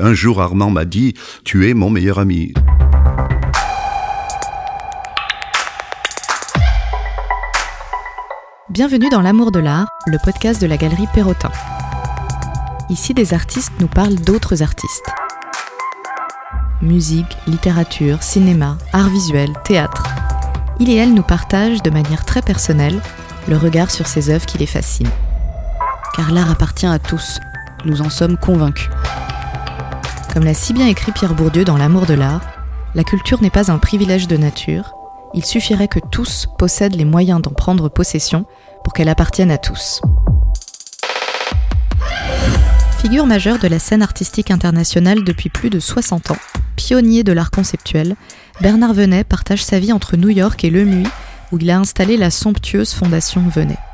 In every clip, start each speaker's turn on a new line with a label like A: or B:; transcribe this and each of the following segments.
A: Un jour, Armand m'a dit, tu es mon meilleur ami.
B: Bienvenue dans L'amour de l'art, le podcast de la galerie Perrotin. Ici, des artistes nous parlent d'autres artistes. Musique, littérature, cinéma, art visuel, théâtre. Il et elle nous partagent de manière très personnelle le regard sur ces œuvres qui les fascinent. Car l'art appartient à tous, nous en sommes convaincus. Comme l'a si bien écrit Pierre Bourdieu dans L'amour de l'art, la culture n'est pas un privilège de nature, il suffirait que tous possèdent les moyens d'en prendre possession pour qu'elle appartienne à tous. Figure majeure de la scène artistique internationale depuis plus de 60 ans, pionnier de l'art conceptuel, Bernard Venet partage sa vie entre New York et Le Muy, où il a installé la somptueuse fondation Venet.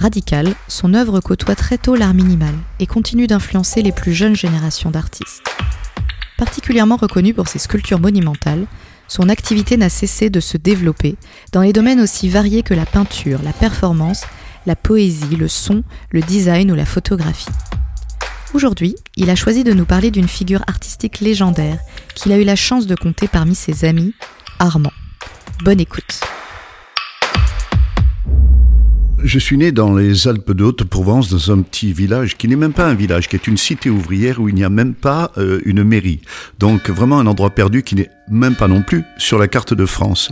B: Radical, son œuvre côtoie très tôt l'art minimal et continue d'influencer les plus jeunes générations d'artistes. Particulièrement reconnu pour ses sculptures monumentales, son activité n'a cessé de se développer dans les domaines aussi variés que la peinture, la performance, la poésie, le son, le design ou la photographie. Aujourd'hui, il a choisi de nous parler d'une figure artistique légendaire qu'il a eu la chance de compter parmi ses amis, Armand. Bonne écoute.
A: Je suis né dans les Alpes de Haute-Provence, dans un petit village qui n'est même pas un village, qui est une cité ouvrière où il n'y a même pas euh, une mairie. Donc vraiment un endroit perdu qui n'est même pas non plus sur la carte de France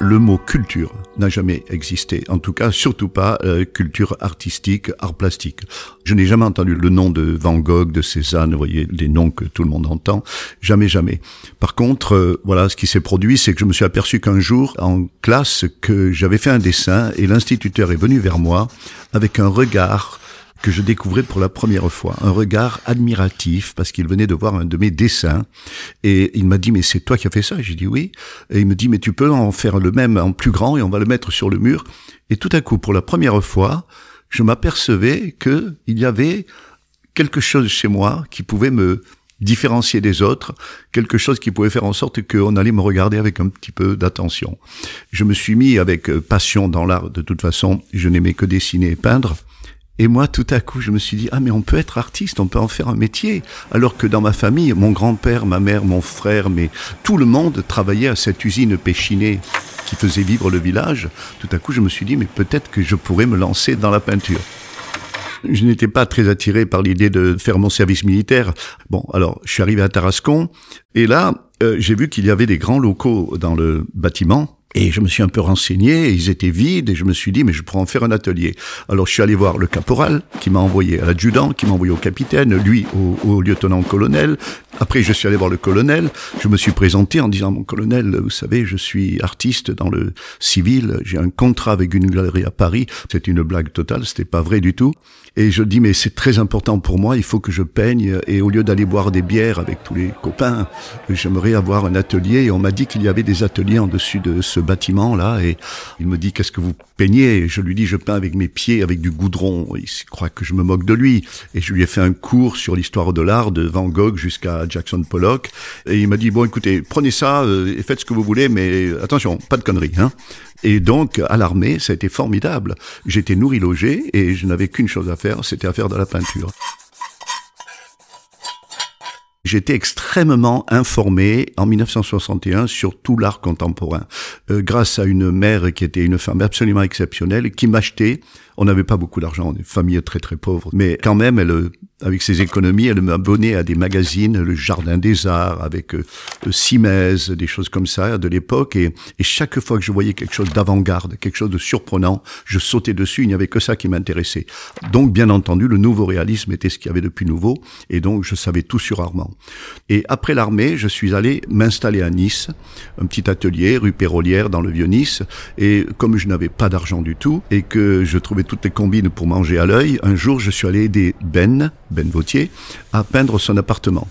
A: le mot culture n'a jamais existé. En tout cas, surtout pas euh, culture artistique, art plastique. Je n'ai jamais entendu le nom de Van Gogh, de Cézanne, vous voyez, les noms que tout le monde entend. Jamais, jamais. Par contre, euh, voilà, ce qui s'est produit, c'est que je me suis aperçu qu'un jour, en classe, que j'avais fait un dessin et l'instituteur est venu vers moi avec un regard que je découvrais pour la première fois. Un regard admiratif parce qu'il venait de voir un de mes dessins et il m'a dit mais c'est toi qui as fait ça? J'ai dit oui. Et il me dit mais tu peux en faire le même en plus grand et on va le mettre sur le mur. Et tout à coup, pour la première fois, je m'apercevais que il y avait quelque chose chez moi qui pouvait me différencier des autres, quelque chose qui pouvait faire en sorte qu'on allait me regarder avec un petit peu d'attention. Je me suis mis avec passion dans l'art de toute façon, je n'aimais que dessiner et peindre, et moi, tout à coup, je me suis dit, ah, mais on peut être artiste, on peut en faire un métier. Alors que dans ma famille, mon grand-père, ma mère, mon frère, mais tout le monde travaillait à cette usine Péchinée qui faisait vivre le village. Tout à coup, je me suis dit, mais peut-être que je pourrais me lancer dans la peinture. Je n'étais pas très attiré par l'idée de faire mon service militaire. Bon, alors, je suis arrivé à Tarascon, et là, euh, j'ai vu qu'il y avait des grands locaux dans le bâtiment, et je me suis un peu renseigné, ils étaient vides, et je me suis dit, mais je pourrais en faire un atelier. Alors je suis allé voir le caporal, qui m'a envoyé à l'adjudant, qui m'a envoyé au capitaine, lui au, au lieutenant-colonel. Après, je suis allé voir le colonel, je me suis présenté en disant, mon colonel, vous savez, je suis artiste dans le civil, j'ai un contrat avec une galerie à Paris. C'est une blague totale, c'était pas vrai du tout. Et je dis, mais c'est très important pour moi, il faut que je peigne, et au lieu d'aller boire des bières avec tous les copains, j'aimerais avoir un atelier, et on m'a dit qu'il y avait des ateliers en dessus de ce bâtiment là et il me dit qu'est-ce que vous peignez? Et je lui dis je peins avec mes pieds avec du goudron. Il croit que je me moque de lui. Et je lui ai fait un cours sur l'histoire de l'art de Van Gogh jusqu'à Jackson Pollock et il m'a dit bon écoutez prenez ça euh, et faites ce que vous voulez mais attention pas de conneries hein et donc, à l'armée, ça a été formidable. J'étais nourri logé et je n'avais qu'une chose à faire, c'était à faire de la peinture. J'étais extrêmement informé en 1961 sur tout l'art contemporain, euh, grâce à une mère qui était une femme absolument exceptionnelle, qui m'achetait. On n'avait pas beaucoup d'argent, on est une famille très très pauvre, mais quand même, elle avec ses économies, elle m'abonnait à des magazines, le Jardin des Arts, avec euh, Simez, des choses comme ça de l'époque. Et, et, chaque fois que je voyais quelque chose d'avant-garde, quelque chose de surprenant, je sautais dessus. Il n'y avait que ça qui m'intéressait. Donc, bien entendu, le nouveau réalisme était ce qu'il y avait de plus nouveau. Et donc, je savais tout sur Armand. Et après l'armée, je suis allé m'installer à Nice, un petit atelier, rue Pérolière, dans le Vieux-Nice. Et comme je n'avais pas d'argent du tout et que je trouvais toutes les combines pour manger à l'œil, un jour, je suis allé aider Ben, ben Vautier, à peindre son appartement.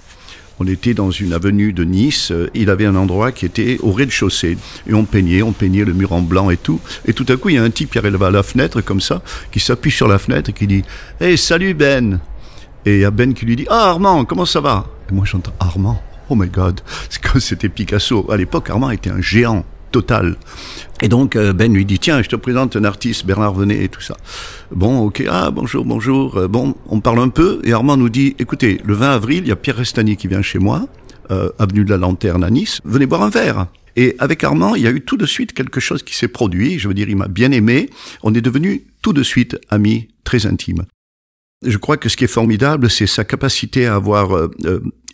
A: On était dans une avenue de Nice, il avait un endroit qui était au rez-de-chaussée, et on peignait, on peignait le mur en blanc et tout, et tout à coup il y a un type qui arrive à la fenêtre comme ça, qui s'appuie sur la fenêtre et qui dit « Hey, salut Ben !» Et il y a Ben qui lui dit « Ah Armand, comment ça va ?» Et moi j'entends « Armand ?» Oh my God, c'était Picasso. À l'époque, Armand était un géant. Totale. Et donc euh, Ben lui dit tiens je te présente un artiste Bernard Venet et tout ça. Bon ok ah bonjour bonjour euh, bon on parle un peu et Armand nous dit écoutez le 20 avril il y a Pierre Restani qui vient chez moi euh, avenue de la Lanterne à Nice venez boire un verre. Et avec Armand, il y a eu tout de suite quelque chose qui s'est produit. Je veux dire, il m'a bien aimé. On est devenus tout de suite amis très intimes. Je crois que ce qui est formidable, c'est sa capacité à avoir euh,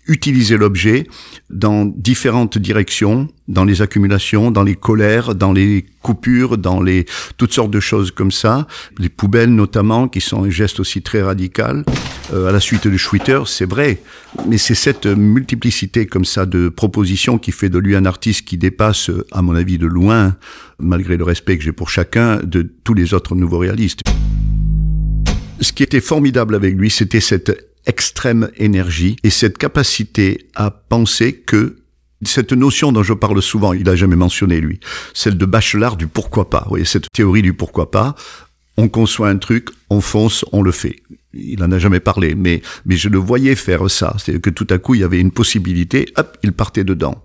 A: utilisé l'objet dans différentes directions, dans les accumulations, dans les colères, dans les coupures, dans les toutes sortes de choses comme ça, les poubelles notamment, qui sont un geste aussi très radical. Euh, à la suite de Schwitter, c'est vrai, mais c'est cette multiplicité comme ça de propositions qui fait de lui un artiste qui dépasse, à mon avis, de loin, malgré le respect que j'ai pour chacun, de tous les autres nouveaux réalistes ce qui était formidable avec lui, c'était cette extrême énergie et cette capacité à penser que cette notion dont je parle souvent, il a jamais mentionné lui, celle de Bachelard du pourquoi pas. Vous voyez, cette théorie du pourquoi pas, on conçoit un truc, on fonce, on le fait. Il en a jamais parlé, mais, mais je le voyais faire ça. C'est que tout à coup, il y avait une possibilité, hop, il partait dedans.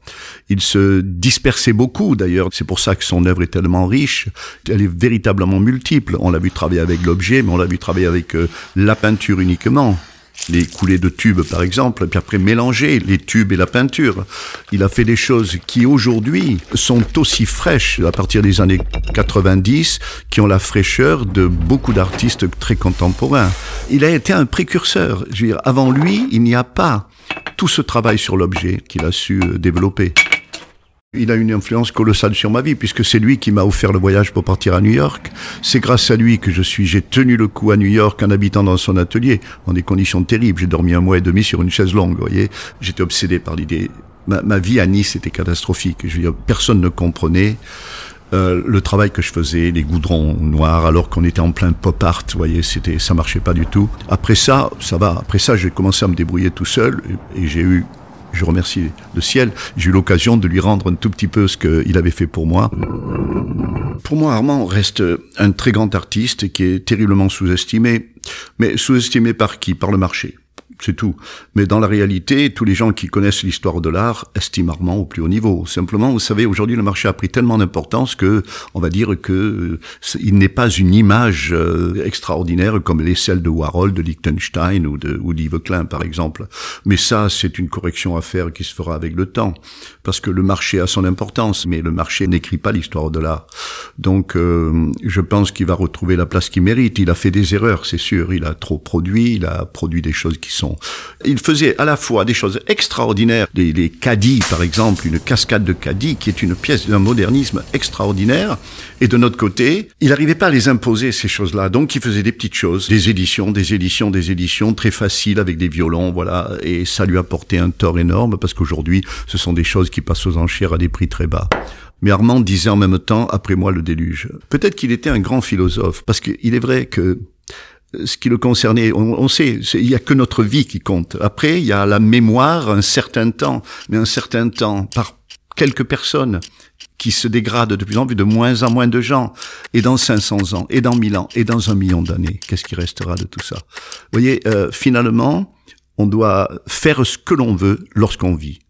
A: Il se dispersait beaucoup, d'ailleurs. C'est pour ça que son œuvre est tellement riche. Elle est véritablement multiple. On l'a vu travailler avec l'objet, mais on l'a vu travailler avec euh, la peinture uniquement les coulées de tubes par exemple, puis après mélanger les tubes et la peinture. Il a fait des choses qui aujourd'hui sont aussi fraîches à partir des années 90, qui ont la fraîcheur de beaucoup d'artistes très contemporains. Il a été un précurseur. Je veux dire, avant lui, il n'y a pas tout ce travail sur l'objet qu'il a su euh, développer. Il a une influence colossale sur ma vie puisque c'est lui qui m'a offert le voyage pour partir à New York. C'est grâce à lui que je suis, j'ai tenu le coup à New York en habitant dans son atelier dans des conditions terribles. J'ai dormi un mois et demi sur une chaise longue, vous voyez. J'étais obsédé par l'idée. Ma, vie à Nice était catastrophique. Je veux dire, personne ne comprenait. Euh, le travail que je faisais, les goudrons noirs, alors qu'on était en plein pop art, vous voyez, c'était, ça marchait pas du tout. Après ça, ça va. Après ça, j'ai commencé à me débrouiller tout seul et j'ai eu je remercie le ciel, j'ai eu l'occasion de lui rendre un tout petit peu ce qu'il avait fait pour moi. Pour moi, Armand reste un très grand artiste qui est terriblement sous-estimé, mais sous-estimé par qui? Par le marché c'est tout. Mais dans la réalité, tous les gens qui connaissent l'histoire de l'art estiment au plus haut niveau. Simplement, vous savez, aujourd'hui, le marché a pris tellement d'importance que, on va dire que euh, il n'est pas une image euh, extraordinaire comme les celles de Warhol, de Liechtenstein ou de ou d'Yves Klein, par exemple. Mais ça, c'est une correction à faire qui se fera avec le temps, parce que le marché a son importance, mais le marché n'écrit pas l'histoire de l'art. Donc, euh, je pense qu'il va retrouver la place qu'il mérite. Il a fait des erreurs, c'est sûr. Il a trop produit, il a produit des choses qui sont il faisait à la fois des choses extraordinaires, des, les caddies par exemple, une cascade de caddies qui est une pièce d'un modernisme extraordinaire, et de notre côté, il n'arrivait pas à les imposer ces choses-là, donc il faisait des petites choses, des éditions, des éditions, des éditions très faciles avec des violons, voilà, et ça lui a porté un tort énorme parce qu'aujourd'hui, ce sont des choses qui passent aux enchères à des prix très bas. Mais Armand disait en même temps, après moi le déluge. Peut-être qu'il était un grand philosophe, parce qu'il est vrai que ce qui le concernait, on, sait, il y a que notre vie qui compte. Après, il y a la mémoire, un certain temps, mais un certain temps par quelques personnes qui se dégradent de plus en plus, de moins en moins de gens, et dans 500 ans, et dans 1000 ans, et dans un million d'années, qu'est-ce qui restera de tout ça? Vous voyez, euh, finalement, on doit faire ce que l'on veut lorsqu'on vit.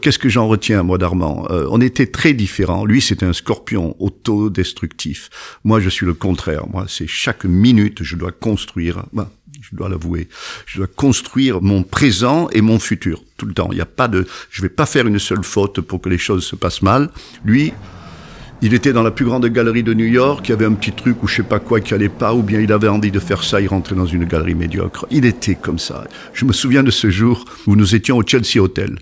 A: Qu'est-ce que j'en retiens, moi, d'Armand? Euh, On était très différents. Lui, c'était un scorpion autodestructif. Moi, je suis le contraire. Moi, c'est chaque minute, je dois construire. Ben, je dois l'avouer. Je dois construire mon présent et mon futur tout le temps. Il n'y a pas de. Je vais pas faire une seule faute pour que les choses se passent mal. Lui, il était dans la plus grande galerie de New York, il y avait un petit truc ou je sais pas quoi qui allait pas, ou bien il avait envie de faire ça, il rentrait dans une galerie médiocre. Il était comme ça. Je me souviens de ce jour où nous étions au Chelsea Hotel.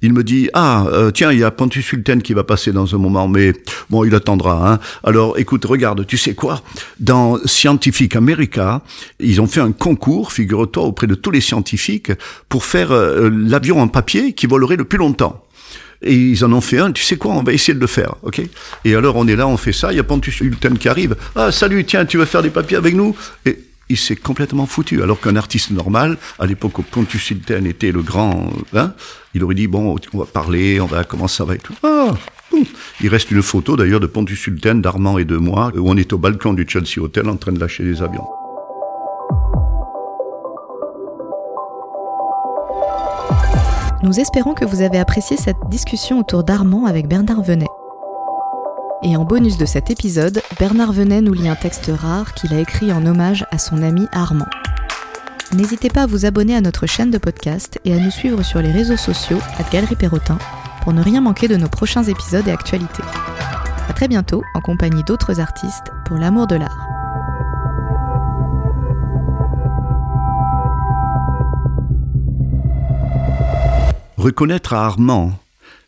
A: Il me dit, ah, euh, tiens, il y a Pontus Sultan qui va passer dans un moment, mais bon, il attendra. Hein. Alors, écoute, regarde, tu sais quoi? Dans Scientific America, ils ont fait un concours, figure-toi, auprès de tous les scientifiques, pour faire euh, l'avion en papier qui volerait le plus longtemps. Et ils en ont fait un, tu sais quoi, on va essayer de le faire, ok? Et alors on est là, on fait ça, il y a Pontus Sultan qui arrive, ah salut, tiens, tu veux faire des papiers avec nous? Et il s'est complètement foutu, alors qu'un artiste normal, à l'époque où Pontus Sultan était le grand, hein, il aurait dit, bon, on va parler, on va, comment ça va et tout. Ah, il reste une photo d'ailleurs de Pontus Sultan, d'Armand et de moi, où on est au balcon du Chelsea Hotel en train de lâcher des avions.
B: Nous espérons que vous avez apprécié cette discussion autour d'Armand avec Bernard Venet. Et en bonus de cet épisode, Bernard Venet nous lit un texte rare qu'il a écrit en hommage à son ami Armand. N'hésitez pas à vous abonner à notre chaîne de podcast et à nous suivre sur les réseaux sociaux à Galerie Perrotin pour ne rien manquer de nos prochains épisodes et actualités. A très bientôt en compagnie d'autres artistes pour l'amour de l'art.
A: Reconnaître à Armand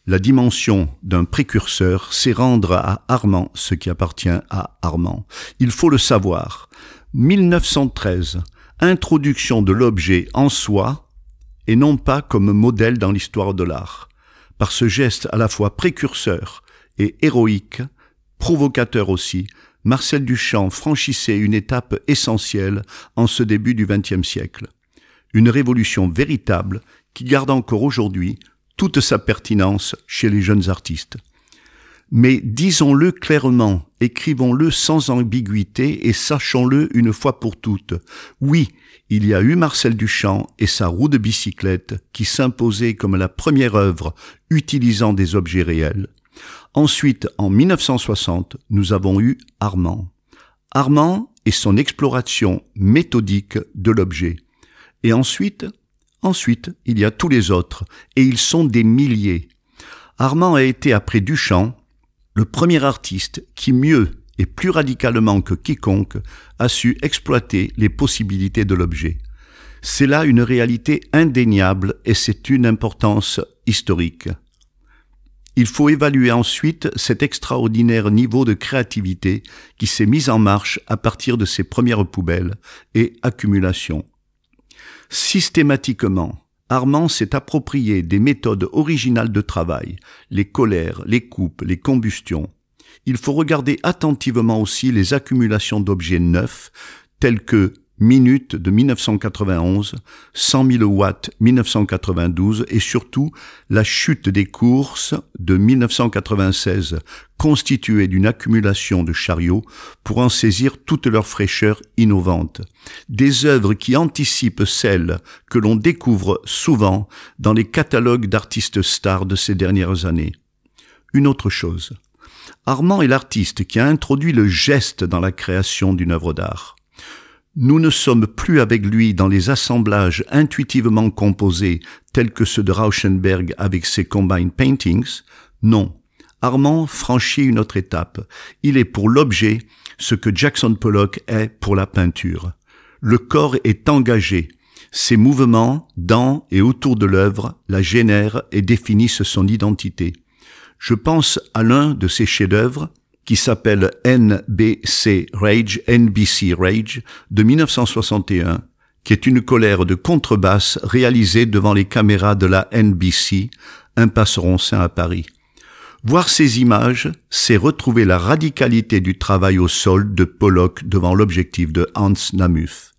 A: la dimension d'un précurseur, c'est rendre à Armand ce qui appartient à Armand. Il faut le savoir. 1913, introduction de l'objet en soi et non pas comme modèle dans l'histoire de l'art. Par ce geste à la fois précurseur et héroïque, provocateur aussi, Marcel Duchamp franchissait une étape essentielle en ce début du XXe siècle. Une révolution véritable qui garde encore aujourd'hui toute sa pertinence chez les jeunes artistes. Mais disons-le clairement, écrivons-le sans ambiguïté et sachons-le une fois pour toutes. Oui, il y a eu Marcel Duchamp et sa roue de bicyclette qui s'imposait comme la première œuvre utilisant des objets réels. Ensuite, en 1960, nous avons eu Armand. Armand et son exploration méthodique de l'objet. Et ensuite, Ensuite, il y a tous les autres, et ils sont des milliers. Armand a été, après Duchamp, le premier artiste qui mieux et plus radicalement que quiconque a su exploiter les possibilités de l'objet. C'est là une réalité indéniable et c'est une importance historique. Il faut évaluer ensuite cet extraordinaire niveau de créativité qui s'est mis en marche à partir de ses premières poubelles et accumulations. Systématiquement, Armand s'est approprié des méthodes originales de travail, les colères, les coupes, les combustions. Il faut regarder attentivement aussi les accumulations d'objets neufs, tels que Minute de 1991, 100 000 watts 1992 et surtout la chute des courses de 1996, constituée d'une accumulation de chariots pour en saisir toute leur fraîcheur innovante. Des œuvres qui anticipent celles que l'on découvre souvent dans les catalogues d'artistes stars de ces dernières années. Une autre chose. Armand est l'artiste qui a introduit le geste dans la création d'une œuvre d'art. Nous ne sommes plus avec lui dans les assemblages intuitivement composés tels que ceux de Rauschenberg avec ses combined paintings. Non. Armand franchit une autre étape. Il est pour l'objet ce que Jackson Pollock est pour la peinture. Le corps est engagé. Ses mouvements, dans et autour de l'œuvre, la génèrent et définissent son identité. Je pense à l'un de ses chefs-d'œuvre, qui s'appelle NBC Rage, NBC Rage, de 1961, qui est une colère de contrebasse réalisée devant les caméras de la NBC, un passeron saint à Paris. Voir ces images, c'est retrouver la radicalité du travail au sol de Pollock devant l'objectif de Hans Namuth.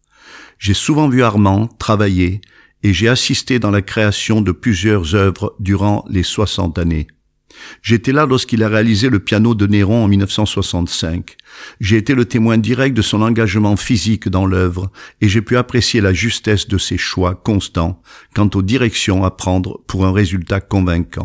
A: J'ai souvent vu Armand travailler et j'ai assisté dans la création de plusieurs œuvres durant les 60 années. J'étais là lorsqu'il a réalisé le piano de Néron en 1965. J'ai été le témoin direct de son engagement physique dans l'œuvre et j'ai pu apprécier la justesse de ses choix constants quant aux directions à prendre pour un résultat convaincant.